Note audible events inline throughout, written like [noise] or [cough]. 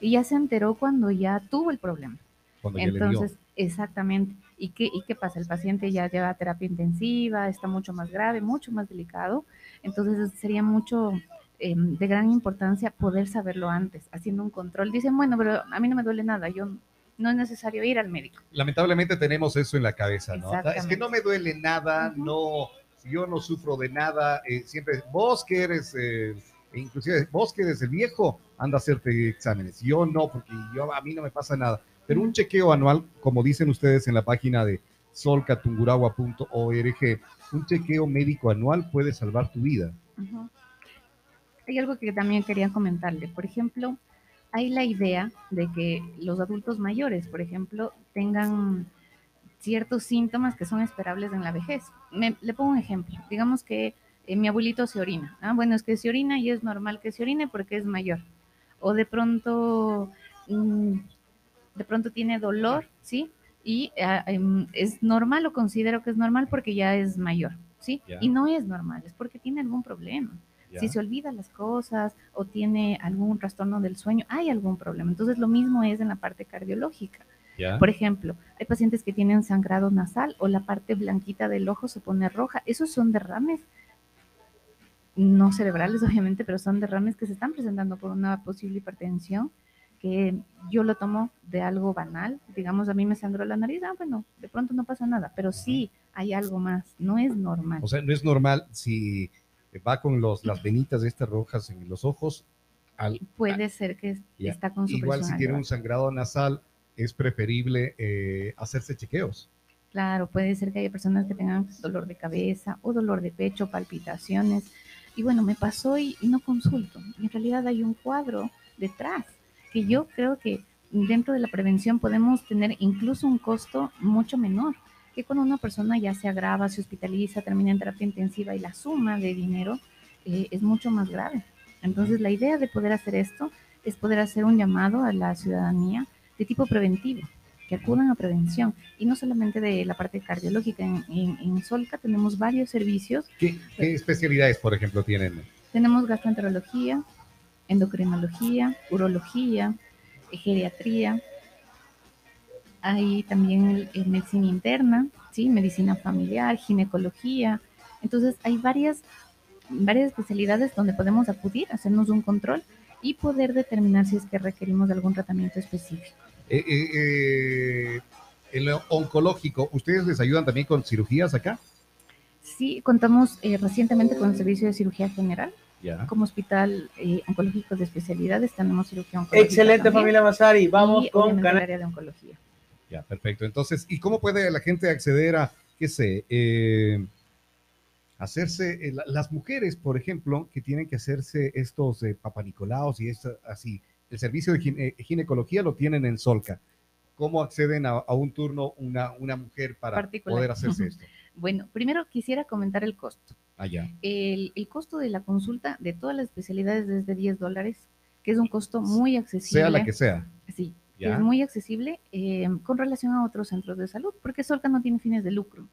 y ya se enteró cuando ya tuvo el problema. Cuando. Entonces, exactamente. ¿Y qué, ¿Y qué pasa? El paciente ya lleva terapia intensiva, está mucho más grave, mucho más delicado. Entonces, sería mucho eh, de gran importancia poder saberlo antes, haciendo un control. Dicen, bueno, pero a mí no me duele nada, yo no es necesario ir al médico. Lamentablemente tenemos eso en la cabeza, ¿no? Es que no me duele nada, no, yo no sufro de nada, eh, siempre, vos que eres, eh, inclusive vos que el viejo, anda a hacerte exámenes, yo no, porque yo, a mí no me pasa nada, pero un chequeo anual, como dicen ustedes en la página de solcatunguragua.org, un chequeo médico anual puede salvar tu vida. Hay algo que también quería comentarle. Por ejemplo, hay la idea de que los adultos mayores, por ejemplo, tengan ciertos síntomas que son esperables en la vejez. Le pongo un ejemplo. Digamos que eh, mi abuelito se orina. Ah, bueno, es que se orina y es normal que se orine porque es mayor. O de pronto, mm, de pronto tiene dolor, ¿sí? Y ah, em, es normal o considero que es normal porque ya es mayor, ¿sí? Y no es normal, es porque tiene algún problema. Si se olvida las cosas o tiene algún trastorno del sueño, hay algún problema. Entonces, lo mismo es en la parte cardiológica. Por ejemplo, hay pacientes que tienen sangrado nasal o la parte blanquita del ojo se pone roja. Esos son derrames no cerebrales, [laughs] obviamente, pero son derrames que se están presentando por una posible hipertensión que yo lo tomo de algo banal. Digamos, a mí me sangró la nariz, ah, bueno, de pronto no pasa nada, pero sí hay algo más, no es normal. O sea, no es normal si va con los, las venitas de estas rojas en los ojos, al, Puede ser que Ya. está con su igual si tiene un sangrado nasal, es preferible eh, hacerse chequeos. Claro, puede ser que haya personas que tengan dolor de cabeza o dolor de pecho, palpitaciones. Y bueno, me pasó y, no consulto. Y en realidad hay un cuadro detrás que yo creo que dentro de la prevención podemos tener incluso un costo mucho menor que cuando una persona ya se agrava, se hospitaliza, termina en terapia intensiva y la suma de dinero eh, es mucho más grave. Entonces, la idea de poder hacer esto es poder hacer un llamado a la ciudadanía de tipo preventivo, que acudan a prevención y no solamente de la parte cardiológica. En, en- en Solca tenemos varios servicios. ¿Qué, qué especialidades, por ejemplo, tienen? Tenemos gastroenterología, endocrinología, urología, geriatría. Hay también eh, medicina interna, ¿sí? medicina familiar, ginecología. Entonces hay varias, varias especialidades donde podemos acudir, hacernos un control y poder determinar si es que requerimos de algún tratamiento específico. Eh, eh, eh, en lo oncológico, ¿ustedes les ayudan también con cirugías acá? Sí, contamos eh, recientemente con el servicio de cirugía general. Ya. Como hospital eh, oncológico de especialidades tenemos cirugía oncológica. Excelente, también, familia Mazari. Vamos y con el canal. área de oncología. Ya, perfecto. Entonces, ¿y cómo puede la gente acceder a, qué sé, eh, hacerse, eh, la- las mujeres, por ejemplo, que tienen que hacerse estos eh, papanicolaos y esto, así, el servicio de gine- eh, ginecología lo tienen en Solca. ¿Cómo acceden a, a un turno una, una mujer para Particular. poder hacerse [laughs] esto? Bueno, primero quisiera comentar el costo. Allá. El, el costo de la consulta de todas las especialidades es de 10 dólares, que es un costo muy accesible. Sea la que sea. Sí, Ya. es muy accesible eh, con relación a otros centros de salud, porque Solca no tiene fines de lucro.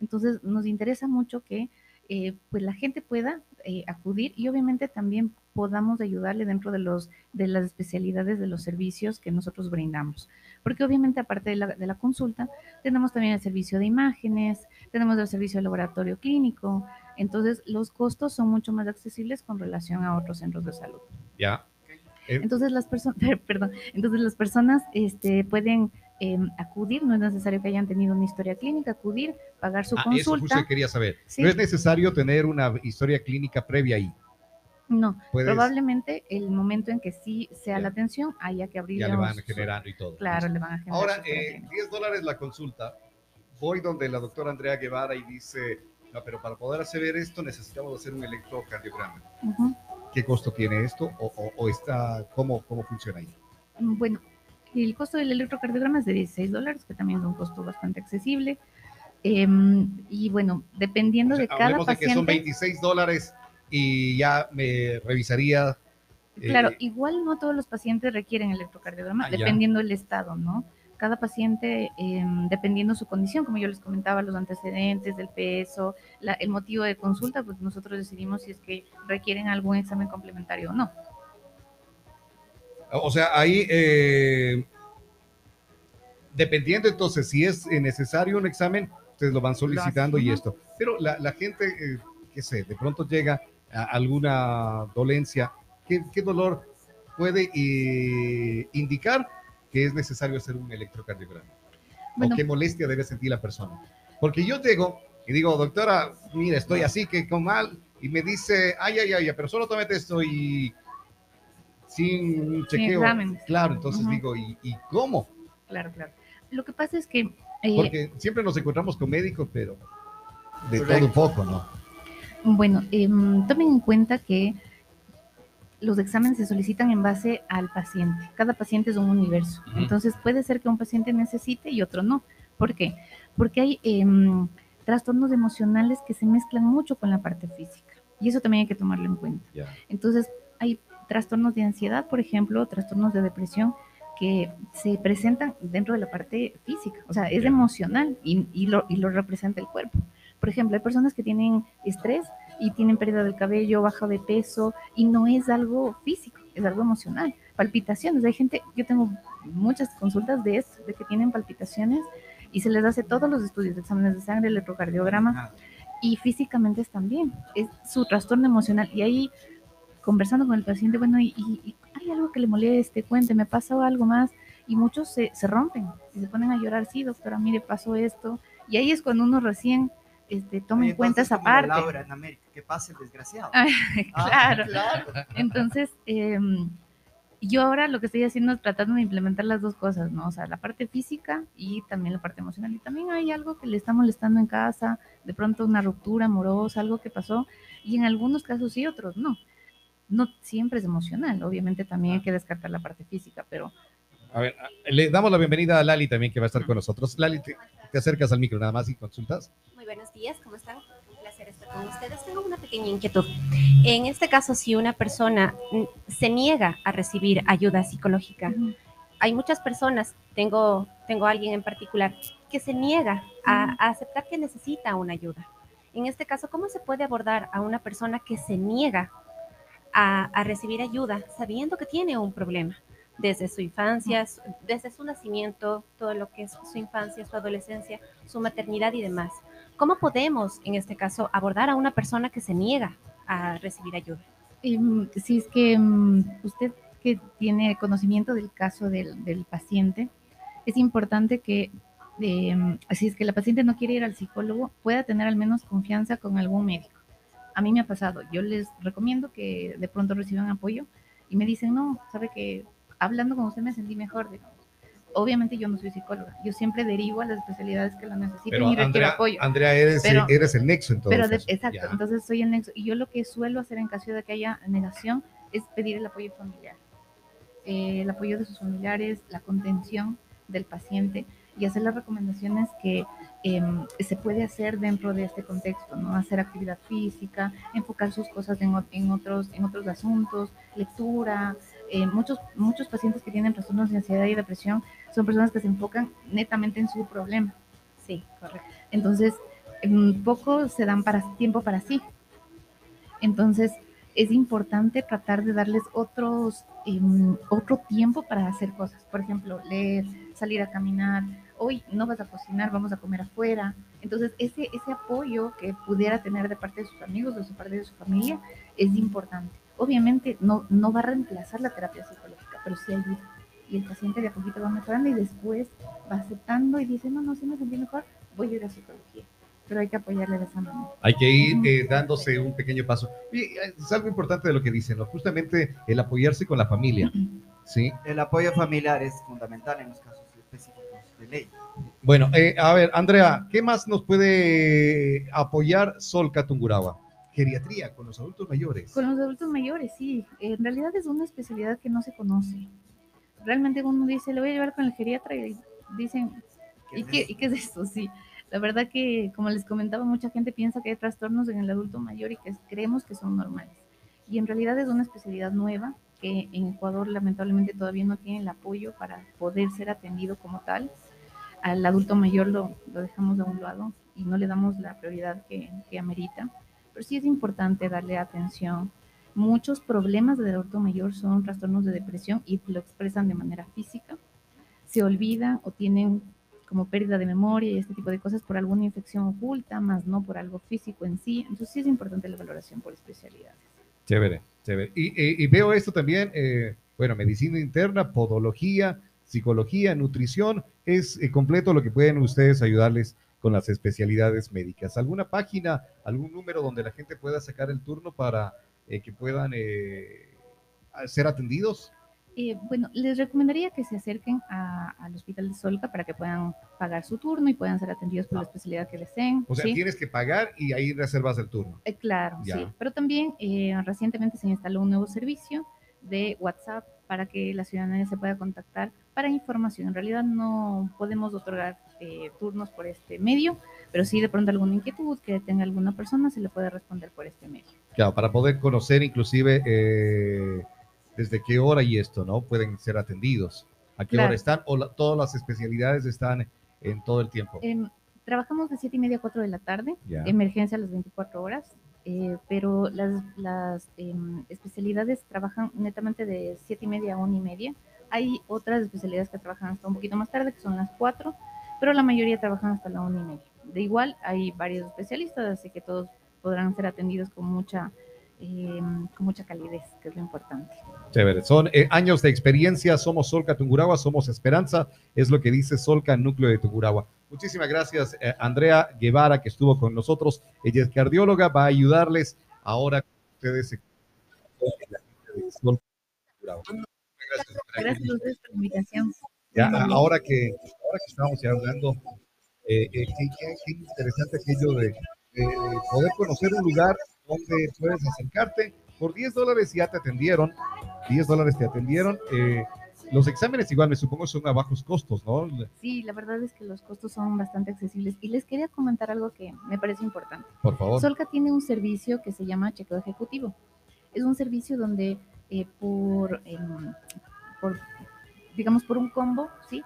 Entonces, nos interesa mucho que eh, pues la gente pueda eh, acudir y obviamente también podamos ayudarle dentro de, los, de las especialidades de los servicios que nosotros brindamos. Porque obviamente aparte de la, de la consulta, tenemos también el servicio de imágenes, tenemos el servicio de laboratorio clínico, entonces los costos son mucho más accesibles con relación a otros centros de salud. Ya. Eh, Entonces las personas, [laughs] perdón, entonces las personas este, pueden eh, acudir, no es necesario que hayan tenido una historia clínica, acudir, pagar su ah, eso justo consulta. que quería saber. Sí. No es necesario tener una historia clínica previa ahí. No, Puedes- probablemente el momento en que sí sea Ya. la atención haya que abrir. Ya le van generando y todo. Claro, le van a generar. Ahora, eh, clínica. 10 dólares la consulta. Voy donde la doctora Andrea Guevara y dice, no, pero para poder hacer esto necesitamos hacer un electrocardiograma. Ujú. ¿Qué costo tiene esto? ¿O, o- o está, cómo, cómo funciona ahí? Mm, El costo del electrocardiograma es de 16 dólares, que también es un costo bastante accesible. Em, y bueno, dependiendo O sea, de cada hablemos de que son paciente. 26 dólares y ya me revisaría. eh, Claro, igual no todos los pacientes requieren electrocardiograma, Ah, dependiendo del estado, ¿no? Cada paciente, eh, dependiendo su condición, como yo les comentaba, los antecedentes, del peso, la- el motivo de consulta, pues nosotros decidimos si es que requieren algún examen complementario o no. O sea, ahí, eh, dependiendo entonces si es necesario un examen, ustedes lo van solicitando y esto. Pero la, la gente, eh, qué sé, de pronto llega a alguna dolencia, ¿qué, qué dolor puede eh, indicar que es necesario hacer un electrocardiograma? Bueno. ¿O qué molestia debe sentir la persona? Porque yo llego y digo, doctora, mira, estoy así, que con mal, y me dice, ay, ay, ay, pero solo tómate esto y sin un chequeo. claro, entonces digo, ¿y, y cómo? Claro, claro. Lo que pasa es que eh, Porque siempre nos encontramos con médicos, pero de Correcto. todo un poco, ¿no? Bueno, em, tomen en cuenta que los exámenes se solicitan en base al paciente. Cada paciente es un universo. Entonces puede ser que un paciente necesite y otro no. ¿Por qué? Porque hay em, trastornos emocionales que se mezclan mucho con la parte física. Y eso también hay que tomarlo en cuenta. Entonces hay trastornos de ansiedad, por ejemplo, trastornos de depresión que se presentan dentro de la parte física, o sea, es emocional y, y lo, y lo representa el cuerpo. Por ejemplo, hay personas que tienen estrés y tienen pérdida del cabello, baja de peso y no es algo físico, es algo emocional. Palpitaciones, hay gente, yo tengo muchas consultas de esto, de que tienen palpitaciones y se les hace todos los estudios, exámenes de sangre, electrocardiograma y físicamente están bien, es su trastorno emocional. Y ahí, conversando con el paciente, bueno, y, hay algo que le moleste, cuente, me pasó algo más, y muchos se, se rompen y se ponen a llorar, sí, doctora, mire, pasó esto, y ahí es cuando uno recién este, toma en cuenta esa parte. Laura en América, que pase el desgraciado. Ah, [laughs] Ah, claro. claro. Entonces, em, yo ahora lo que estoy haciendo es tratando de implementar las dos cosas, ¿no? O sea, la parte física y también la parte emocional. Y también hay algo que le está molestando en casa, de pronto una ruptura amorosa, algo que pasó, y en algunos casos sí, otros no. No siempre es emocional, obviamente también hay que descartar la parte física, pero A ver, le damos la bienvenida a Lali también, que va a estar con nosotros. Lali, te, te acercas al micro nada más y consultas. Muy buenos días, ¿cómo están? Un placer estar con ustedes. Tengo una pequeña inquietud. En este caso, si una persona se niega a recibir ayuda psicológica, hay muchas personas, tengo, tengo alguien en particular, que se niega a, a aceptar que necesita una ayuda. En este caso, ¿cómo se puede abordar a una persona que se niega a, a recibir ayuda sabiendo que tiene un problema? Desde su infancia, su- desde su nacimiento, todo lo que es su infancia, su adolescencia, su maternidad y demás. ¿Cómo podemos, en este caso, abordar a una persona que se niega a recibir ayuda? Em, si es que em, usted que tiene conocimiento del caso del, del paciente, es importante que em, si es que la paciente no quiere ir al psicólogo, pueda tener al menos confianza con algún médico. A mí me ha pasado, yo les recomiendo que de pronto reciban apoyo y me dicen, no, sabe que hablando con usted me sentí mejor. digamos. Obviamente yo no soy psicóloga, yo siempre derivo a las especialidades que lo necesiten Pero y requiero apoyo. Andrea eres, Pero- eres el nexo en todo Pero de- exacto, Ya. entonces soy el nexo. Y yo lo que suelo hacer en caso de que haya negación es pedir el apoyo familiar. Eh, el apoyo de sus familiares, la contención del paciente y hacer las recomendaciones que em, se puede hacer dentro de este contexto, ¿no? Hacer actividad física, enfocar sus cosas en, en otros, en otros asuntos, lectura. Eh, muchos, muchos pacientes que tienen trastornos de ansiedad y depresión son personas que se enfocan netamente en su problema. Sí, correcto. Entonces, mm, poco se dan para tiempo para sí. Entonces, es importante tratar de darles otros, em, otro tiempo para hacer cosas. Por ejemplo, leer, salir a caminar. Hoy no vas a cocinar, vamos a comer afuera. Entonces, ese, ese apoyo que pudiera tener de parte de sus amigos, de su parte de su familia, es importante. Obviamente, no, no va a reemplazar la terapia psicológica, pero sí ayuda. Y el paciente de a poquito va mejorando y después va aceptando y dice, no, no, sí me sentí mejor, voy a ir a psicología. Pero hay que apoyarle de esa manera. Hay que ir eh, dándose un pequeño paso. Y eh, es algo importante de lo que dicen, ¿no? Justamente el apoyarse con la familia, ¿sí? El apoyo familiar es fundamental en los casos específicos de ley. Bueno, eh, a ver, Andrea, ¿qué más nos puede apoyar Sol Catungurahua? Geriatría con los adultos mayores. Con los adultos mayores, sí. En realidad es una especialidad que no se conoce. Realmente uno dice, le voy a llevar con el geriatra y dicen, ¿Qué ¿y qué? ¿y qué es esto? Sí. La verdad que, como les comentaba, mucha gente piensa que hay trastornos en el adulto mayor y que creemos que son normales. Y en realidad es una especialidad nueva que en Ecuador lamentablemente todavía no tiene el apoyo para poder ser atendido como tal. Al adulto mayor lo, lo dejamos a un lado y no le damos la prioridad que, que amerita. Pero sí es importante darle atención. muchos problemas del adulto mayor son trastornos de depresión y lo expresan de manera física. Se olvidan o tienen como pérdida de memoria y este tipo de cosas por alguna infección oculta, más no por algo físico en sí. Entonces sí es importante la valoración por especialidades. Chévere, chévere. Y, y veo esto también, eh, bueno, medicina interna, podología, psicología, nutrición, es eh, completo lo que pueden ustedes ayudarles con las especialidades médicas. ¿Alguna página, algún número donde la gente pueda sacar el turno para eh, que puedan ser atendidos? bueno, les recomendaría que se acerquen al Hospital de Solca para que puedan pagar su turno y puedan ser atendidos por la especialidad que deseen. O sea, tienes que pagar y ahí reservas el turno. claro, sí. Pero también recientemente se instaló un nuevo servicio de WhatsApp para que la ciudadanía se pueda contactar para información. En realidad no podemos otorgar eh, turnos por este medio, pero si de pronto alguna inquietud que tenga alguna persona se le puede responder por este medio. Claro, para poder conocer inclusive eh, desde qué hora y esto, ¿no? Pueden ser atendidos. ¿A qué hora están? ¿O todas las especialidades están en todo el tiempo? Em, trabajamos de 7 y media a 4 de la tarde, emergencia a las 24 horas. Eh, pero las, las em, especialidades trabajan netamente de siete y media a una y media. Hay otras especialidades que trabajan hasta un poquito más tarde, que son las cuatro, pero la mayoría trabajan hasta la una y media. De igual, hay varios especialistas, así que todos podrán ser atendidos con mucha Em, con mucha calidez, que es lo importante. Chévere, son eh, años de experiencia, somos Solca Tunguragua, somos esperanza, es lo que dice Solca Núcleo de Tunguragua. Muchísimas gracias, eh, Andrea Guevara, que estuvo con nosotros. Ella es cardióloga, va a ayudarles ahora ustedes. Gracias, ustedes por la invitación. Ya, ahora que, ahora que estamos ya hablando, eh, qué, interesante aquello de poder conocer un lugar donde puedes acercarte. Por 10 dólares ya te atendieron, 10 dólares te atendieron. Eh, los exámenes igual me supongo son a bajos costos, ¿no? Sí, la verdad es que los costos son bastante accesibles. Y les quería comentar algo que me parece importante. Por favor. Solca tiene un servicio que se llama chequeo ejecutivo. Es un servicio donde eh, por, em, por, digamos, por un combo, ¿sí?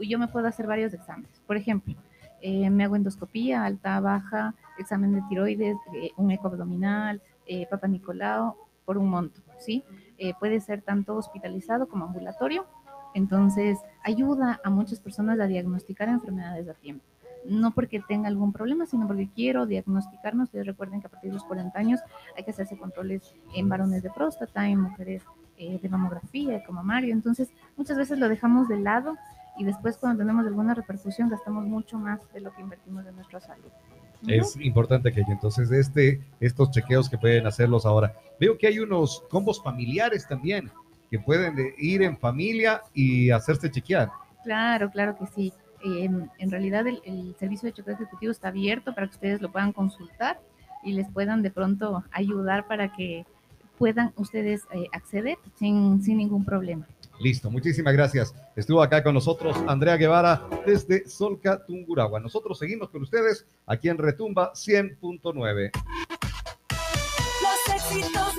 Yo me puedo hacer varios exámenes. Por ejemplo, eh, me hago endoscopía, alta, baja, examen de tiroides, eh, un eco abdominal, eh, Papa Nicolau, por un monto, ¿sí? Puede ser tanto hospitalizado como ambulatorio, entonces ayuda a muchas personas a diagnosticar enfermedades a tiempo. No porque tenga algún problema, sino porque quiero diagnosticarnos. Ustedes recuerden que a partir de los 40 años hay que hacerse controles en varones de próstata, en mujeres de mamografía, como Mario. Entonces, muchas veces lo dejamos de lado y después cuando tenemos alguna repercusión gastamos mucho más de lo que invertimos en nuestra salud. Es importante que entonces este, estos chequeos que pueden hacerlos ahora. Veo que hay unos combos familiares también que pueden ir en familia y hacerse chequear. Claro, claro que sí. Em, en realidad el, servicio de chequeo ejecutivo está abierto para que ustedes lo puedan consultar y les puedan de pronto ayudar para que puedan ustedes eh, acceder sin, sin ningún problema. Listo, muchísimas gracias. Estuvo acá con nosotros Andrea Guevara desde Solca, Tunguragua. Nosotros seguimos con ustedes aquí en Retumba 100.9. Los éxitos